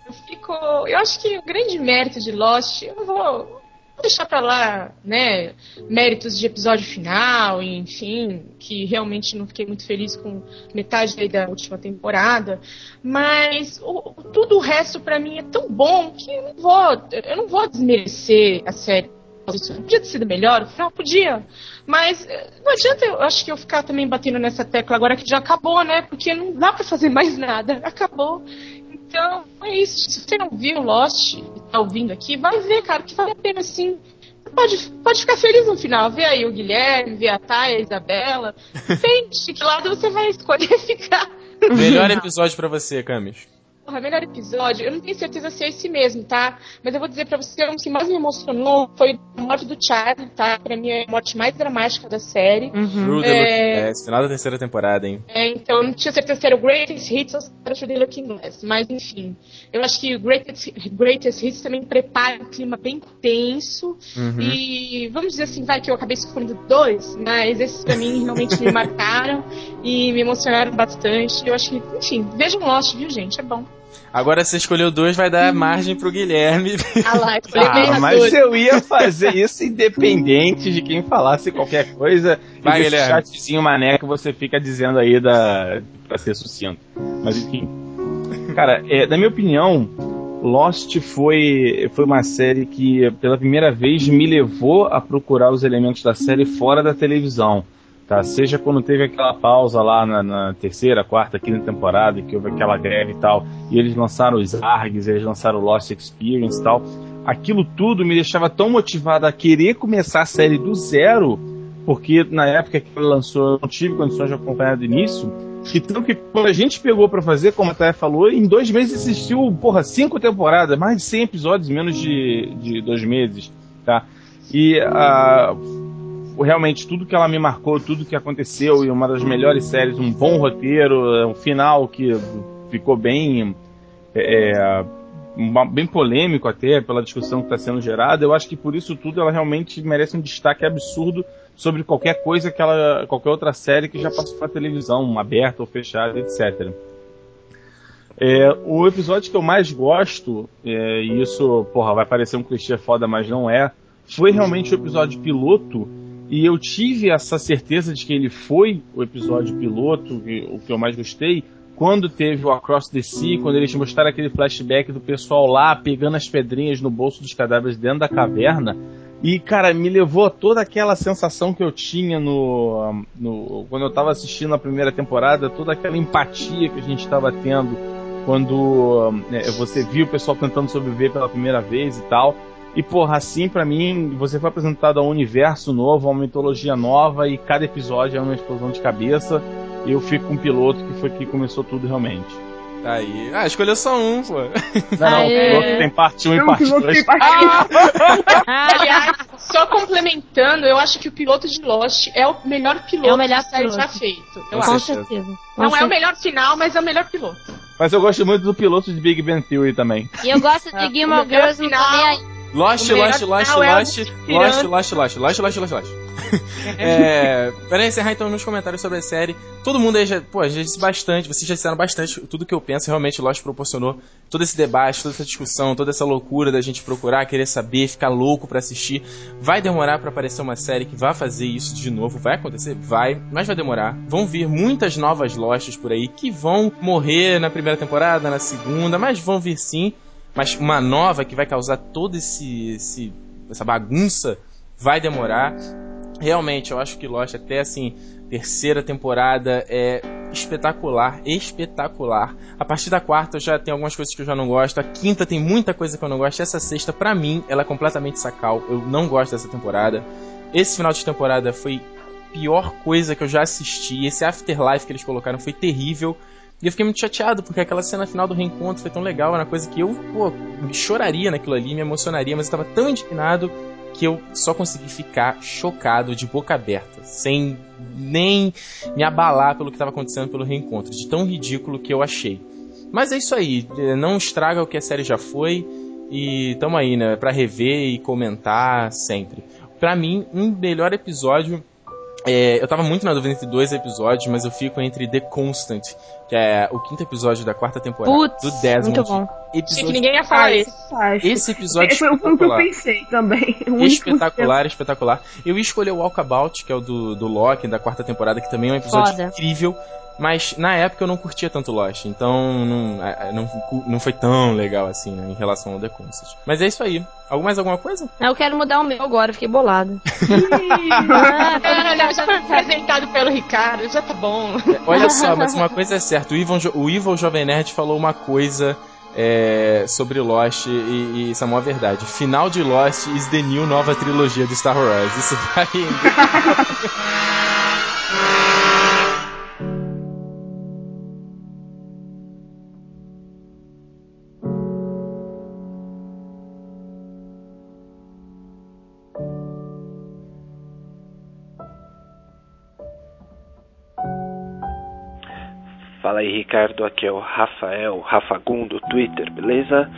Eu fico. Eu acho que o grande mérito de Lost, eu não vou deixar pra lá, né? Méritos de episódio final, enfim, que realmente não fiquei muito feliz com metade da última temporada. Mas o- tudo o resto pra mim é tão bom que eu não vou, eu não vou desmerecer a série. Isso podia ter sido melhor? Não, podia. Mas eh, não adianta eu acho que eu ficar também batendo nessa tecla agora que já acabou, né? Porque não dá pra fazer mais nada. Acabou. Então, é isso. Se você não viu Lost e tá ouvindo aqui, vai ver, cara, que vale a pena sim. Você Pode, pode ficar feliz no final. Vê aí o Guilherme, vê a Thay, a Isabela. De que lado você vai escolher ficar. Melhor episódio pra você, Camis. Porra, melhor episódio, eu não tenho certeza se é esse mesmo, tá? Mas eu vou dizer pra você, um que mais me emocionou foi a morte do Charlie, tá? Pra mim é a morte mais dramática da série. Uhum. É. Glass, final da terceira temporada, hein? É, então eu não tinha certeza se era o Greatest Hits ou se era o True The Looking Glass. Mas enfim, eu acho que o Greatest, Greatest Hits também prepara um clima bem tenso. Uhum. E vamos dizer assim, vai que eu acabei escolhendo dois, mas esses pra mim realmente me marcaram e me emocionaram bastante. Eu acho que, enfim, vejam Lost, viu, gente? É bom. Agora você escolheu dois, vai dar margem pro Guilherme. Ah lá, Ah, mas dois. eu ia fazer isso independente de quem falasse qualquer coisa. Vai, e Guilherme. chatzinho mané que você fica dizendo aí da, pra ser sucinto. Mas enfim. Cara, é, na minha opinião, Lost foi, foi uma série que pela primeira vez me levou a procurar os elementos da série fora da televisão. Tá? Seja quando teve aquela pausa lá na, na terceira, quarta, quinta temporada, que houve aquela greve e tal, e eles lançaram os ARGs, eles lançaram o Lost Experience e tal. Aquilo tudo me deixava tão motivado a querer começar a série do zero, porque na época que ele lançou eu não tive condições de acompanhar do início, tanto que quando a gente pegou pra fazer, como a Thay falou, em dois meses assistiu, porra, cinco temporadas, mais de 100 episódios menos de, de dois meses, tá? E ah, realmente tudo que ela me marcou, tudo que aconteceu, e uma das melhores séries, um bom roteiro, um final que ficou bem é, uma- bem polêmico até pela discussão que está sendo gerada. Eu acho que por isso tudo ela realmente merece um destaque absurdo sobre qualquer coisa que ela, qualquer outra série que já passou na televisão, aberta ou fechada, etc. É, o episódio que eu mais gosto, é, e isso, porra, vai parecer um clichê foda, mas não é, foi realmente o episódio piloto, e eu tive essa certeza de que ele foi o episódio piloto, o que eu mais gostei, quando teve o Across the Sea, quando eles mostraram aquele flashback do pessoal lá pegando as pedrinhas no bolso dos cadáveres dentro da caverna. E, cara, me levou a toda aquela sensação que eu tinha no, no quando eu tava assistindo a primeira temporada, toda aquela empatia que a gente tava tendo quando né, você viu o pessoal tentando sobreviver pela primeira vez e tal. E, porra, assim, pra mim, você foi apresentado a um universo novo, a uma mitologia nova, e cada episódio é uma explosão de cabeça. E eu fico com um piloto que foi que começou tudo realmente. Tá aí. Ah, escolheu só um, pô. Não, não, o piloto tem parte 1 e Não, parte piloto 2. tem parte- Aliás, só complementando, eu acho que o piloto de Lost é o melhor piloto É o melhor que a série piloto. já feito. Eu Com Com acho. certeza. certeza. Com Não é o certeza. melhor final, mas é o melhor piloto. Mas eu gosto muito do piloto de Big Bang Theory também. E eu gosto de É, Gilmore Girls, não final- aí. Lost, melhor Lost, Lost, é Lost, Lost, Piranha. Lost, Lost, Lost, Lost, Lost, Lost. É, para encerrar então nos comentários sobre a série, todo mundo aí já, pô, já disse bastante, vocês já disseram bastante tudo que eu penso, realmente Lost proporcionou todo esse debate, toda essa discussão, toda essa loucura da gente procurar, querer saber, ficar louco pra assistir. Vai demorar pra aparecer uma série que vai fazer isso de novo, vai acontecer? Vai, mas vai demorar. Vão vir muitas novas Losts por aí que vão morrer na primeira temporada, na segunda, mas vão vir sim. Mas uma nova que vai causar todo esse, esse essa bagunça vai demorar. Realmente, eu acho que Lost até assim, terceira temporada é espetacular, espetacular. A partir da quarta já tem algumas coisas que eu já não gosto. A quinta tem muita coisa que eu não gosto. Essa sexta, pra mim, ela é completamente sacal. Eu não gosto dessa temporada. Esse final de temporada foi pior coisa que eu já assisti. Esse Afterlife que eles colocaram foi terrível. E eu fiquei muito chateado, porque aquela cena final do reencontro foi tão legal, era uma coisa que eu, pô, choraria naquilo ali, me emocionaria, mas eu tava tão indignado que eu só consegui ficar chocado de boca aberta, sem nem me abalar pelo que estava acontecendo pelo reencontro, de tão ridículo que eu achei. Mas é isso aí, eh, não estraga o que a série já foi e tamo aí, né, pra rever e comentar sempre. Pra mim, um melhor episódio é, eu tava muito na dúvida entre dois episódios, mas eu fico entre The Constant, que é o quinto episódio da quarta temporada Putz, do Desmond. muito bom. Achei Episódio que ninguém ia falar Ah, isso. esse, episódio Foi o foi o que eu pensei também. Único Espetacular, espetacular. Eu ia escolher o Walkabout, que é o do, do Loki, da quarta temporada, que também é um episódio Foda. incrível. Mas na época eu não curtia tanto Lost, então não, é, não, não foi tão legal assim né, em relação ao The Constant. Mas é isso aí. Algo mais alguma coisa? Eu quero mudar o meu agora, fiquei bolado. Não, não, não, já foi apresentado pelo Ricardo, já tá bom. É, Olha só, mas uma coisa é certa: o Evil, Jo- o Evil Jovem Nerd falou uma coisa é, sobre Lost, e, e isso é uma verdade. Final de Lost is the new nova trilogia de Star Wars. Isso vai. Ricardo. Aqui é o Rafael, Rafagum do Twitter, beleza?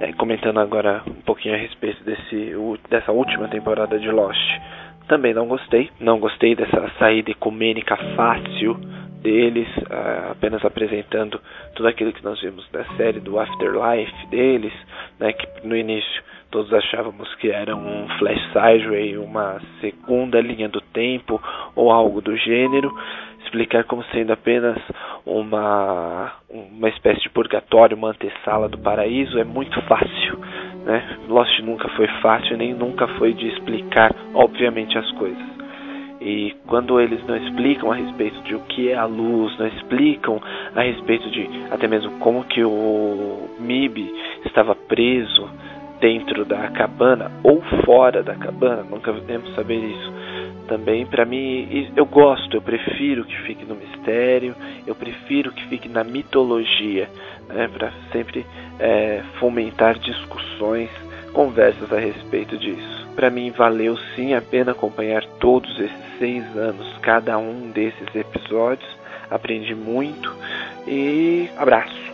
É, comentando agora um pouquinho a respeito desse, dessa última temporada de Lost. Também não gostei. Não gostei dessa saída ecumênica fácil deles, ah, apenas apresentando tudo aquilo que nós vimos da série do Afterlife deles, né, que no início todos achávamos que era um Flash Sideway, uma segunda linha do tempo ou algo do gênero explicar como sendo apenas uma, uma espécie de purgatório, uma antessala do paraíso é muito fácil. Né? Lost nunca foi fácil, nem nunca foi de explicar, obviamente, as coisas. E quando eles não explicam a respeito de o que é a luz, não explicam a respeito de até mesmo como que o Mib estava preso dentro da cabana ou fora da cabana, nunca podemos saber isso também. Para mim eu gosto eu prefiro que fique no mistério eu prefiro que fique na mitologia né, para sempre é, fomentar discussões conversas a respeito disso. Para mim valeu sim a pena acompanhar todos esses seis anos cada um desses episódios. Aprendi muito e abraço.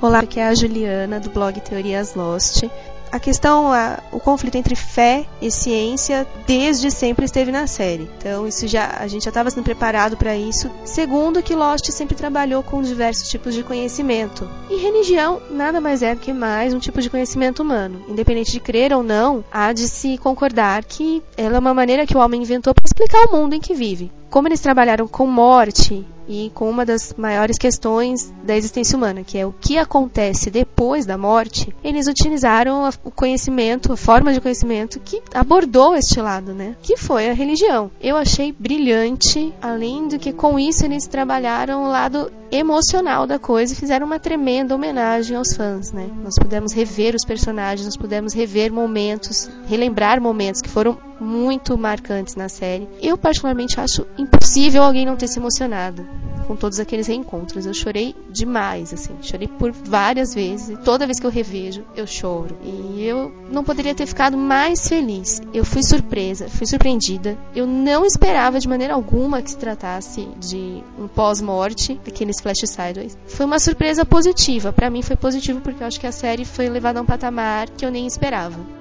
Olá, aqui é a Juliana do blog Teorias Lost. A questão, a- o conflito entre fé e ciência desde sempre esteve na série. Então, isso já a gente já estava sendo preparado para isso. Segundo, que Lost sempre trabalhou com diversos tipos de conhecimento. E religião nada mais é do que mais um tipo de conhecimento humano. Independente de crer ou não, há de se concordar que ela é uma maneira que o homem inventou para explicar o mundo em que vive. Como eles trabalharam com morte e com uma das maiores questões da existência humana, que é o que acontece depois da morte, eles utilizaram o conhecimento, a forma de conhecimento que abordou este lado, né? Que foi a religião. Eu achei brilhante, além do que com isso eles trabalharam o lado emocional da coisa e fizeram uma tremenda homenagem aos fãs, né? Nós pudemos rever os personagens, nós pudemos rever momentos, relembrar momentos que foram muito marcantes na série. Eu particularmente acho impossível alguém não ter se emocionado com todos aqueles reencontros. Eu chorei demais, assim, chorei por várias vezes. E toda vez que eu revejo, eu choro. E eu não poderia ter ficado mais feliz. Eu fui surpresa, fui surpreendida. Eu não esperava de maneira alguma que se tratasse de um pós-morte, daqueles flash sideways. Foi uma surpresa positiva. Pra mim foi positivo porque eu acho que a série foi levada a um patamar que eu nem esperava.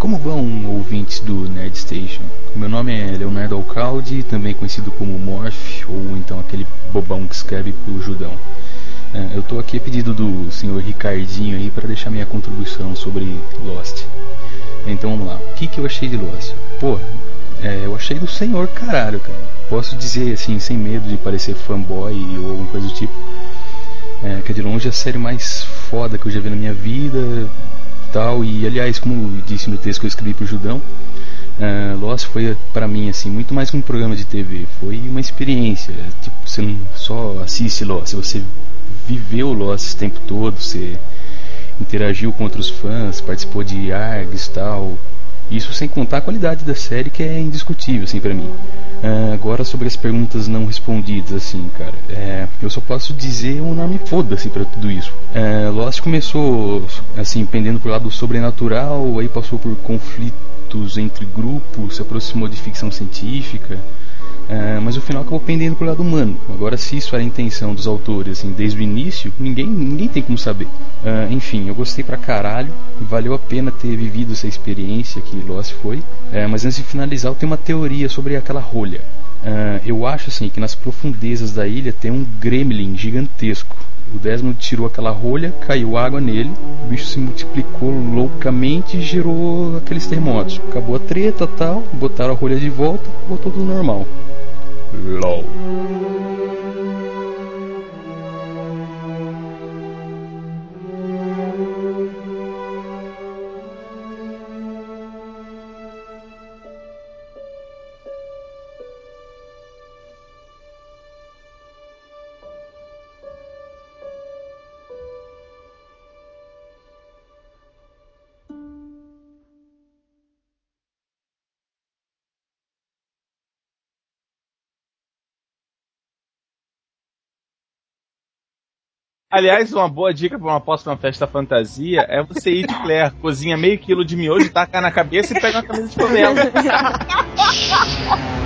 Como vão, ouvintes do Nerd Station? Meu nome é Leonardo Alcalde, também conhecido como Morph, ou então aquele bobão que escreve pro Judão. É, eu tô aqui a pedido do senhor Ricardinho aí para deixar minha contribuição sobre Lost. Então vamos lá, o que, que eu achei de Lost? Pô, é, eu achei do senhor caralho, cara. Posso dizer assim, sem medo de parecer fanboy ou alguma coisa do tipo, é, que é de longe a série mais foda que eu já vi na minha vida, tal. E aliás, como disse no texto que eu escrevi pro Judão, uh, Lost foi para mim assim muito mais que um programa de TV, foi uma experiência. Tipo, você não só assiste Lost, você viveu Lost o tempo todo, você interagiu com outros fãs, participou de ARGs tal. Isso sem contar a qualidade da série que é indiscutível, assim, para mim. Ah, agora sobre as perguntas não respondidas, assim, cara, é, eu só posso dizer um nome foda-se pra tudo isso. É, Lost começou, assim, pendendo pro lado sobrenatural, aí passou por conflitos entre grupos, se aproximou de ficção científica. É, mas o final acabou pendendo pro lado humano. Agora, se isso era a intenção dos autores, assim, desde o início, ninguém, ninguém tem como saber. É, enfim, eu gostei pra caralho. Valeu a pena ter vivido essa experiência que Lost foi. É, mas antes de finalizar, eu tenho uma teoria sobre aquela rolha. É, eu acho assim que nas profundezas da ilha tem um gremlin gigantesco. O Desmond tirou aquela rolha, caiu água nele, o bicho se multiplicou loucamente e gerou aqueles terremotos. Acabou a treta tal, botaram a rolha de volta, voltou tudo normal. LOL. Aliás, uma boa dica pra uma próxima festa fantasia é você ir de Claire, cozinha meio quilo de miojo, taca na cabeça e pega uma camisa de favela.